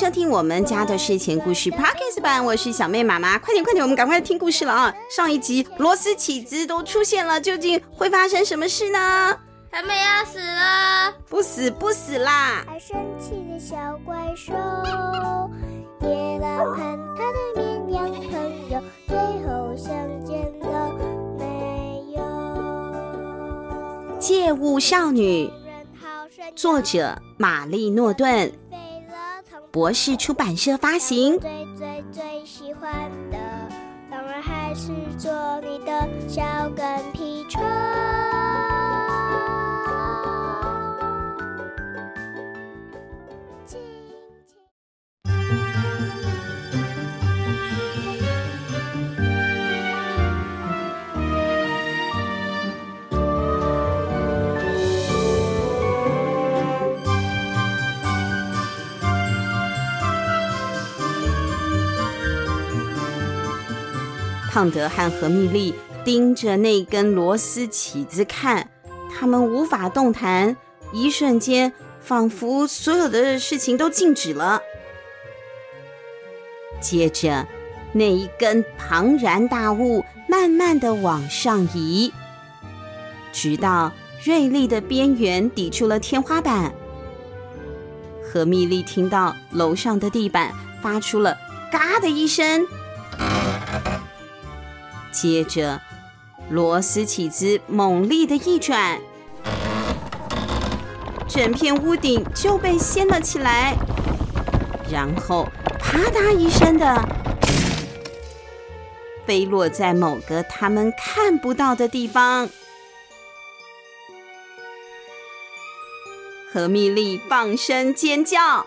收听我们家的睡前故事 Podcast 版，我是小妹妈妈，快点快点，我们赶快听故事了啊！上一集螺丝起子都出现了，究竟会发生什么事呢？他们要死了？不死不死啦！爱生气的小怪兽，野狼和他的绵羊朋友，最后相见了没有？借物少女，作者玛丽诺顿。博士出版社发行。最最最喜欢的，当然还是做你的小跟屁虫。胖德和何蜜莉盯着那根螺丝起子看，他们无法动弹，一瞬间仿佛所有的事情都静止了。接着，那一根庞然大物慢慢的往上移，直到锐利的边缘抵住了天花板。何蜜莉听到楼上的地板发出了“嘎”的一声。接着，螺丝起子猛力的一转，整片屋顶就被掀了起来，然后啪嗒一声的飞落在某个他们看不到的地方。何蜜莉放声尖叫。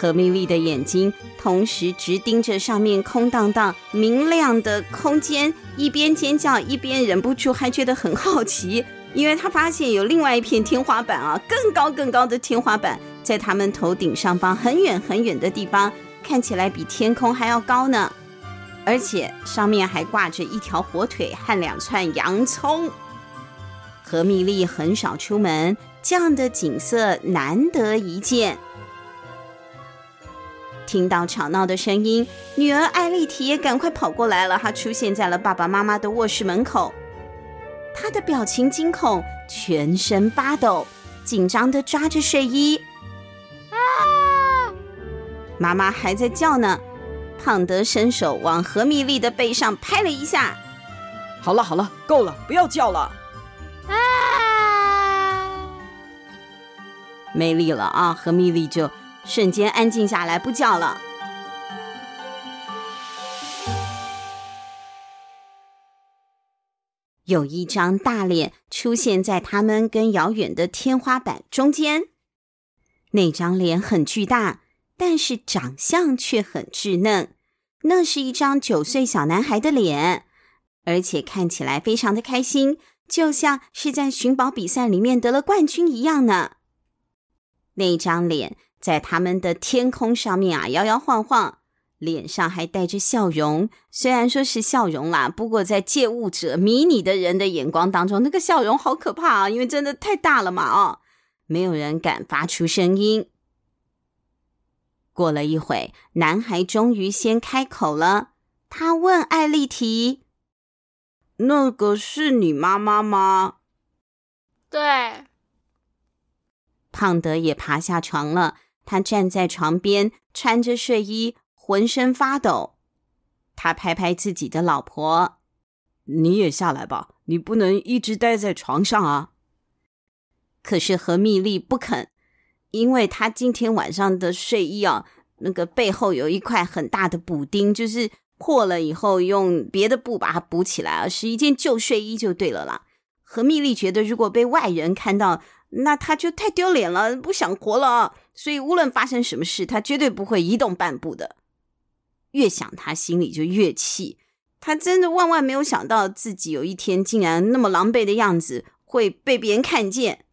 何蜜莉的眼睛同时直盯着上面空荡荡、明亮的空间，一边尖叫一边忍不住还觉得很好奇，因为他发现有另外一片天花板啊，更高更高的天花板，在他们头顶上方很远很远的地方，看起来比天空还要高呢，而且上面还挂着一条火腿和两串洋葱。何蜜莉很少出门，这样的景色难得一见。听到吵闹的声音，女儿艾丽缇也赶快跑过来了。她出现在了爸爸妈妈的卧室门口，她的表情惊恐，全身发抖，紧张的抓着睡衣。啊！妈妈还在叫呢。胖德伸手往何米莉的背上拍了一下。好了好了，够了，不要叫了。啊！没力了啊！何米莉就。瞬间安静下来，不叫了。有一张大脸出现在他们跟遥远的天花板中间，那张脸很巨大，但是长相却很稚嫩。那是一张九岁小男孩的脸，而且看起来非常的开心，就像是在寻宝比赛里面得了冠军一样呢。那张脸。在他们的天空上面啊，摇摇晃晃，脸上还带着笑容。虽然说是笑容啦，不过在借物者迷你的人的眼光当中，那个笑容好可怕啊，因为真的太大了嘛！哦，没有人敢发出声音。过了一会，男孩终于先开口了，他问艾丽缇：“那个是你妈妈吗？”“对。”胖德也爬下床了。他站在床边，穿着睡衣，浑身发抖。他拍拍自己的老婆：“你也下来吧，你不能一直待在床上啊。”可是何蜜莉不肯，因为她今天晚上的睡衣啊，那个背后有一块很大的补丁，就是破了以后用别的布把它补起来啊，是一件旧睡衣就对了啦。何蜜莉觉得，如果被外人看到，那他就太丢脸了，不想活了。所以无论发生什么事，他绝对不会移动半步的。越想，他心里就越气。他真的万万没有想到，自己有一天竟然那么狼狈的样子会被别人看见。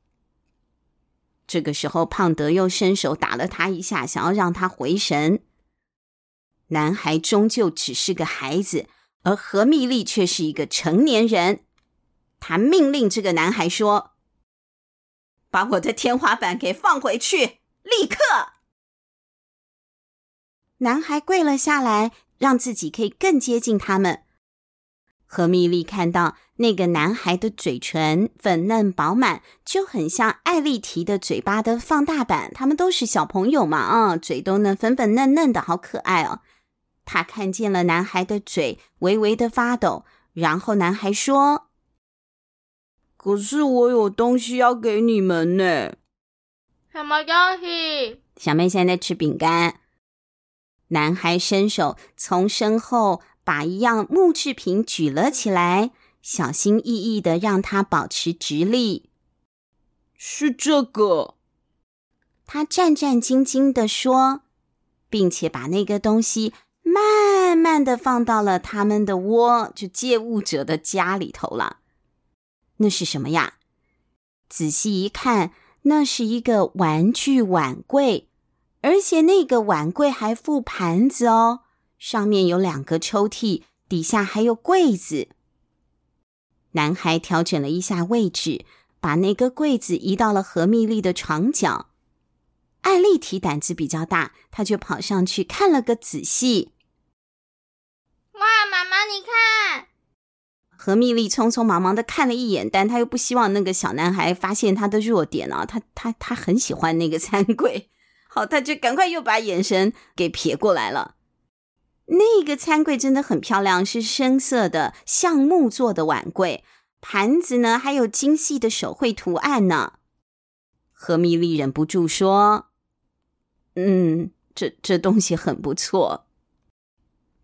这个时候，胖德又伸手打了他一下，想要让他回神。男孩终究只是个孩子，而何蜜丽却是一个成年人。他命令这个男孩说：“把我的天花板给放回去，立刻！男孩跪了下来，让自己可以更接近他们。何蜜莉看到那个男孩的嘴唇粉嫩饱满，就很像艾丽缇的嘴巴的放大版。他们都是小朋友嘛，啊，嘴都能粉粉嫩嫩的，好可爱哦。他看见了男孩的嘴微微的发抖，然后男孩说：“可是我有东西要给你们呢。”“什么东西？”小妹现在在吃饼干。男孩伸手从身后。把一样木制品举了起来，小心翼翼的让它保持直立。是这个，他战战兢兢的说，并且把那个东西慢慢的放到了他们的窝，就借物者的家里头了。那是什么呀？仔细一看，那是一个玩具碗柜，而且那个碗柜还附盘子哦。上面有两个抽屉，底下还有柜子。男孩调整了一下位置，把那个柜子移到了何蜜莉的床角。艾丽缇胆子比较大，她就跑上去看了个仔细。哇，妈妈，你看！何蜜莉匆匆忙忙的看了一眼，但她又不希望那个小男孩发现他的弱点啊。他他他很喜欢那个餐柜，好，他就赶快又把眼神给撇过来了。那个餐柜真的很漂亮，是深色的橡木做的碗柜，盘子呢还有精细的手绘图案呢。何蜜莉忍不住说：“嗯，这这东西很不错。”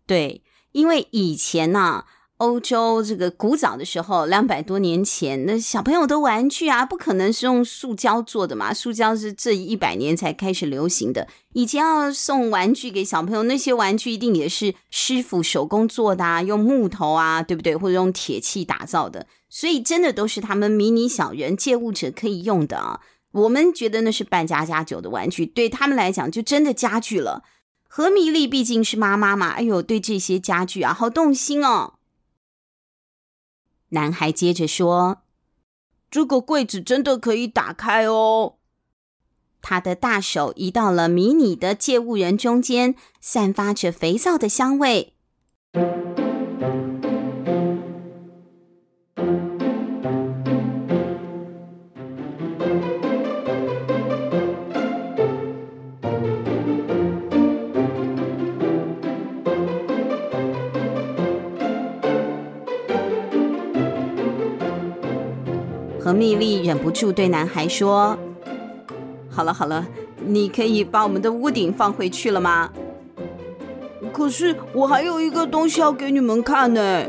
对，因为以前呢、欧洲这个古早的时候，两百多年前，那小朋友的玩具啊，不可能是用塑胶做的嘛？塑胶是这一百年才开始流行的。以前要送玩具给小朋友，那些玩具一定也是师傅手工做的啊，用木头啊，对不对？或者用铁器打造的，所以真的都是他们迷你小人借物者可以用的啊。我们觉得那是扮家家酒的玩具，对他们来讲就真的家具了。何米莉毕竟是妈妈嘛，哎呦，对这些家具啊，好动心哦。男孩接着说：“这个柜子真的可以打开哦。”他的大手移到了迷你的借物人中间，散发着肥皂的香味。何蜜莉忍不住对男孩说：“好了好了，你可以把我们的屋顶放回去了吗？可是我还有一个东西要给你们看呢。”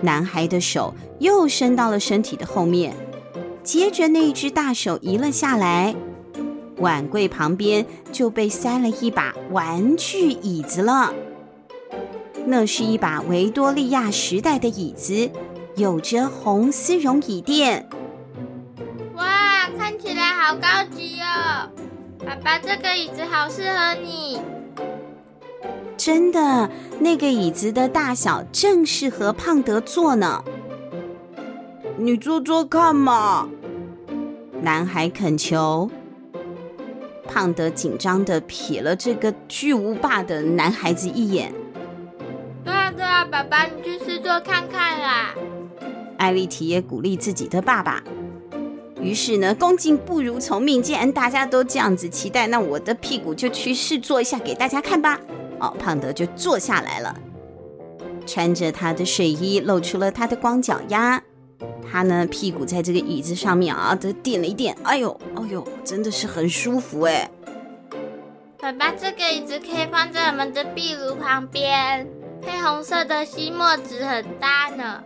男孩的手又伸到了身体的后面，接着那一只大手移了下来，碗柜旁边就被塞了一把玩具椅子了。那是一把维多利亚时代的椅子。有着红丝绒椅垫，哇，看起来好高级哦！爸爸，这个椅子好适合你。真的，那个椅子的大小正适合胖德坐呢。你坐坐看嘛。男孩恳求。胖德紧张的瞥了这个巨无霸的男孩子一眼。对啊，对啊，爸爸，你去试坐看看啦。艾丽缇也鼓励自己的爸爸，于是呢，恭敬不如从命。既然大家都这样子期待，那我的屁股就去试坐一下给大家看吧。哦，胖德就坐下来了，穿着他的睡衣，露出了他的光脚丫。他呢，屁股在这个椅子上面啊，都垫了一垫。哎呦，哎呦，真的是很舒服哎。爸爸，这个椅子可以放在我们的壁炉旁边，配红色的吸墨纸很搭呢。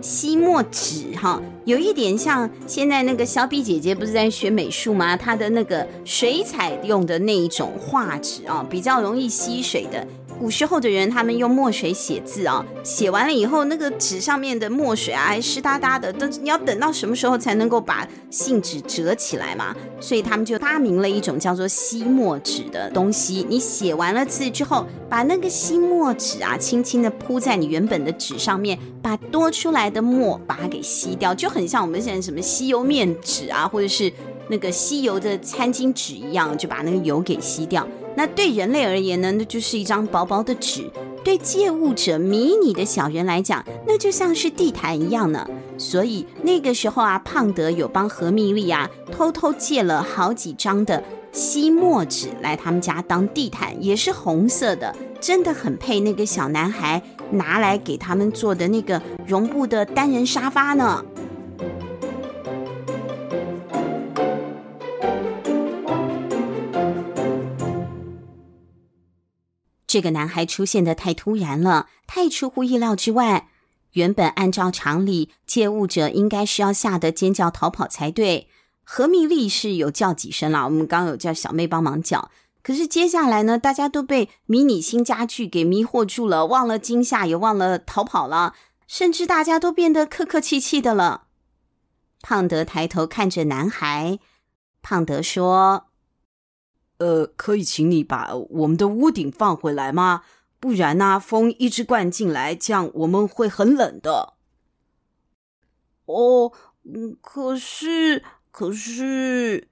吸墨纸哈，有一点像现在那个小比姐姐不是在学美术吗？她的那个水彩用的那一种画纸啊，比较容易吸水的，古时候的人，他们用墨水写字啊，写完了以后，那个纸上面的墨水啊，湿哒哒的，但是你要等到什么时候才能够把信纸折起来嘛？所以他们就发明了一种叫做吸墨纸的东西。你写完了字之后，把那个吸墨纸啊，轻轻的铺在你原本的纸上面，把多出来的墨把它给吸掉，就很像我们现在什么吸油面纸啊，或者是那个吸油的餐巾纸一样，就把那个油给吸掉。那对人类而言呢，那就是一张薄薄的纸；对借物者、迷你的小人来讲，那就像是地毯一样呢。所以那个时候啊，胖德有帮何蜜莉啊偷偷借了好几张的吸墨纸来他们家当地毯，也是红色的，真的很配那个小男孩拿来给他们做的那个绒布的单人沙发呢。这个男孩出现的太突然了，太出乎意料之外。原本按照常理，借物者应该是要吓得尖叫逃跑才对。何明丽是有叫几声了，我们刚有叫小妹帮忙叫。可是接下来呢，大家都被迷你新家具给迷惑住了，忘了惊吓，也忘了逃跑了，甚至大家都变得客客气气的了。胖德抬头看着男孩，胖德说。呃，可以请你把我们的屋顶放回来吗？不然呢，风一直灌进来，这样我们会很冷的。哦，嗯，可是，可是，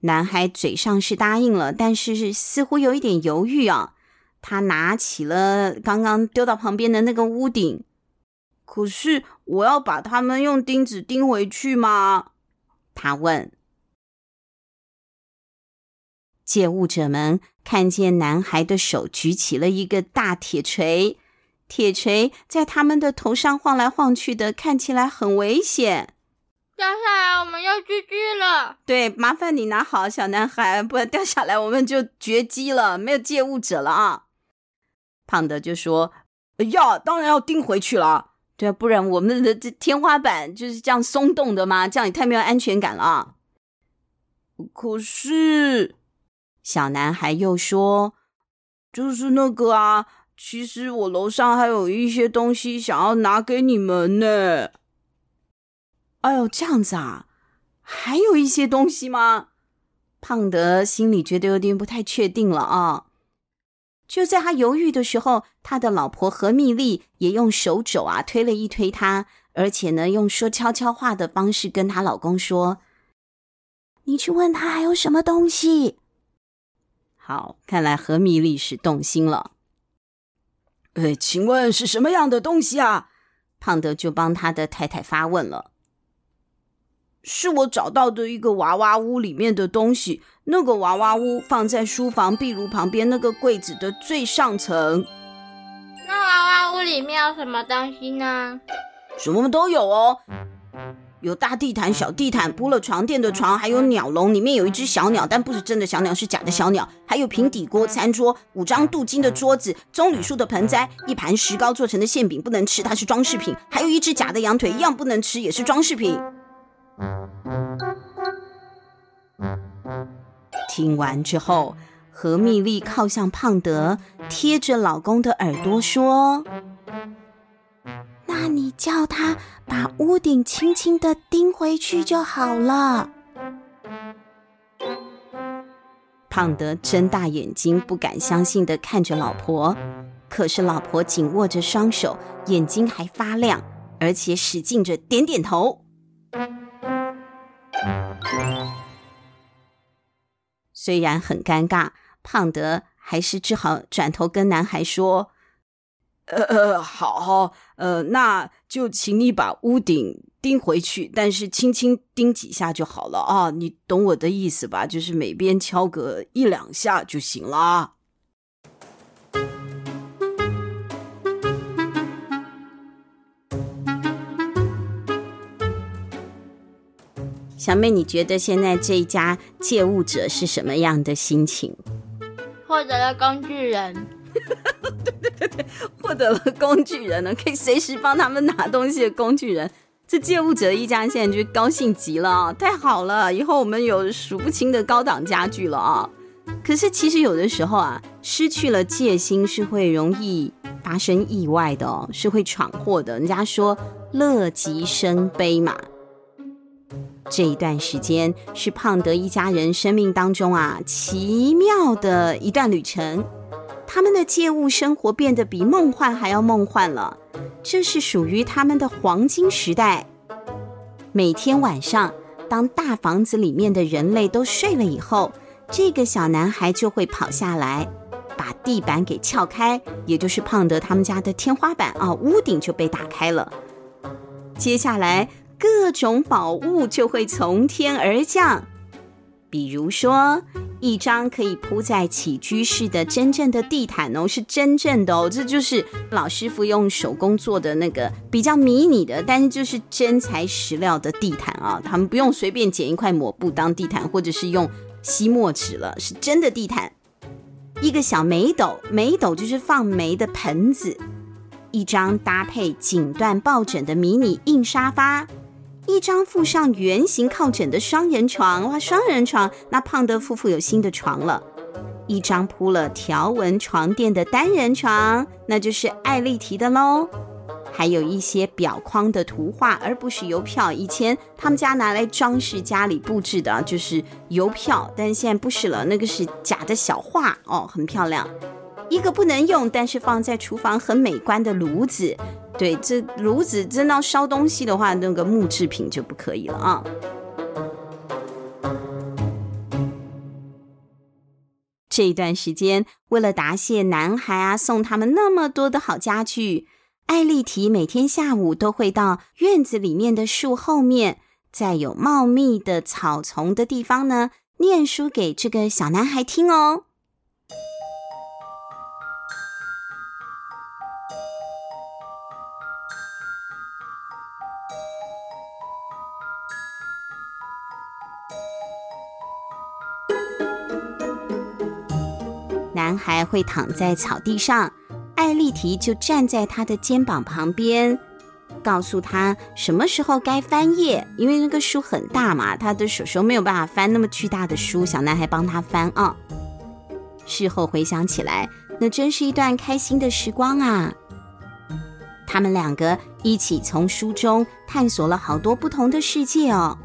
男孩嘴上是答应了，但是似乎有一点犹豫啊。他拿起了刚刚丢到旁边的那个屋顶，可是我要把它们用钉子钉回去吗？他问。借物者们看见男孩的手举起了一个大铁锤，铁锤在他们的头上晃来晃去的，看起来很危险。掉下来，我们要 GG 了。对，麻烦你拿好，小男孩，不然掉下来我们就绝迹了，没有借物者了啊！胖的就说：“呀，当然要钉回去了，对啊，不然我们的这天花板就是这样松动的吗？这样也太没有安全感了。”可是。小男孩又说：“就是那个啊，其实我楼上还有一些东西想要拿给你们呢。”哎呦，这样子啊，还有一些东西吗？胖德心里觉得有点不太确定了啊。就在他犹豫的时候，他的老婆何蜜丽也用手肘啊推了一推他，而且呢，用说悄悄话的方式跟她老公说：“你去问他还有什么东西。”好，看来何米莉是动心了。呃，请问是什么样的东西啊？胖德就帮他的太太发问了。是我找到的一个娃娃屋里面的东西。那个娃娃屋放在书房壁炉旁边那个柜子的最上层。那娃娃屋里面有什么东西呢？什么都有哦。有大地毯、小地毯，铺了床垫的床，还有鸟笼，里面有一只小鸟，但不是真的小鸟，是假的小鸟。还有平底锅、餐桌，五张镀金的桌子，棕榈树的盆栽，一盘石膏做成的馅饼，不能吃，它是装饰品。还有一只假的羊腿，一样不能吃，也是装饰品。听完之后，何蜜莉靠向胖德，贴着老公的耳朵说。叫他把屋顶轻轻的钉回去就好了。胖德睁大眼睛，不敢相信的看着老婆，可是老婆紧握着双手，眼睛还发亮，而且使劲着点点头。虽然很尴尬，胖德还是只好转头跟男孩说。呃呃，好，呃，那就请你把屋顶钉回去，但是轻轻钉几下就好了啊，你懂我的意思吧？就是每边敲个一两下就行了。小妹，你觉得现在这一家借物者是什么样的心情？获得了工具人。对对对对，获得了工具人呢，可以随时帮他们拿东西的工具人。这借物者一家现在就高兴极了啊，太好了！以后我们有数不清的高档家具了啊！可是其实有的时候啊，失去了戒心是会容易发生意外的哦，是会闯祸的。人家说乐极生悲嘛。这一段时间是胖德一家人生命当中啊奇妙的一段旅程，他们的借物生活变得比梦幻还要梦幻了。这是属于他们的黄金时代。每天晚上，当大房子里面的人类都睡了以后，这个小男孩就会跑下来，把地板给撬开，也就是胖德他们家的天花板啊，屋顶就被打开了。接下来，各种宝物就会从天而降，比如说一张可以铺在起居室的真正的地毯哦，是真正的哦，这就是老师傅用手工做的那个比较迷你的，但是就是真材实料的地毯啊，他们不用随便捡一块抹布当地毯，或者是用。吸墨纸了，是真的地毯。一个小煤斗，煤斗就是放煤的盆子。一张搭配锦缎抱枕的迷你硬沙发，一张附上圆形靠枕的双人床。哇，双人床，那胖德夫妇有新的床了。一张铺了条纹床垫的单人床，那就是艾丽缇的喽。还有一些表框的图画，而不是邮票。以前他们家拿来装饰家里布置的，就是邮票，但现在不是了，那个是假的小画哦，很漂亮。一个不能用，但是放在厨房很美观的炉子，对，这炉子真的要烧东西的话，那个木制品就不可以了啊。这一段时间，为了答谢男孩啊，送他们那么多的好家具。艾丽缇每天下午都会到院子里面的树后面，在有茂密的草丛的地方呢，念书给这个小男孩听哦。男孩会躺在草地上。艾丽缇就站在他的肩膀旁边，告诉他什么时候该翻页，因为那个书很大嘛，他的手手没有办法翻那么巨大的书，小男孩帮他翻啊。事后回想起来，那真是一段开心的时光啊！他们两个一起从书中探索了好多不同的世界哦。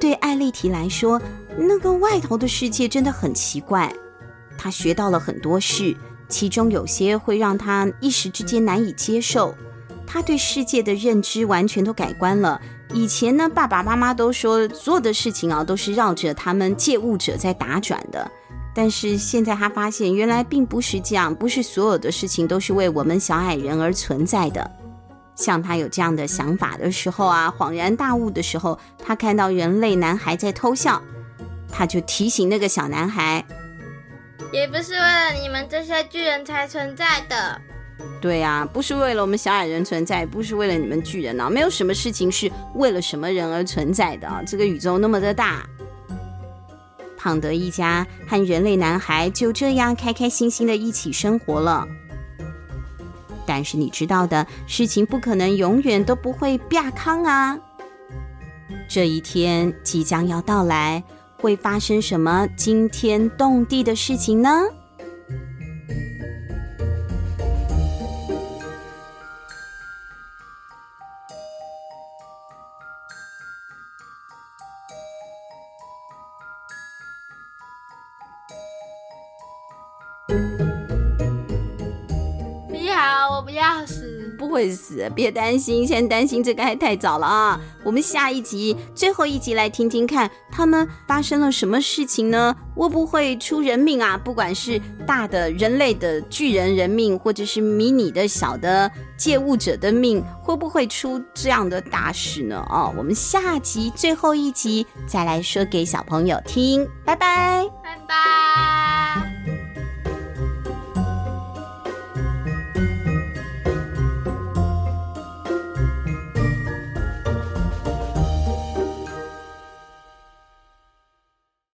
对艾丽缇来说，那个外头的世界真的很奇怪，他学到了很多事。其中有些会让他一时之间难以接受，他对世界的认知完全都改观了。以前呢，爸爸妈妈都说所有的事情啊都是绕着他们借物者在打转的，但是现在他发现原来并不是这样，不是所有的事情都是为我们小矮人而存在的。像他有这样的想法的时候啊，恍然大悟的时候，他看到人类男孩在偷笑，他就提醒那个小男孩。也不是为了你们这些巨人才存在的。对呀，不是为了我们小矮人存在，不是为了你们巨人啊，没有什么事情是为了什么人而存在的。这个宇宙那么的大，胖德一家和人类男孩就这样开开心心的一起生活了。但是你知道的，事情不可能永远都不会变康啊。这一天即将要到来。会发生什么惊天动地的事情呢？会死，别担心，先担心这个还太早了啊！我们下一集最后一集来听听看，他们发生了什么事情呢？会不会出人命啊？不管是大的人类的巨人人命，或者是迷你的小的借物者的命，会不会出这样的大事呢？哦，我们下集最后一集再来说给小朋友听，拜拜，拜拜。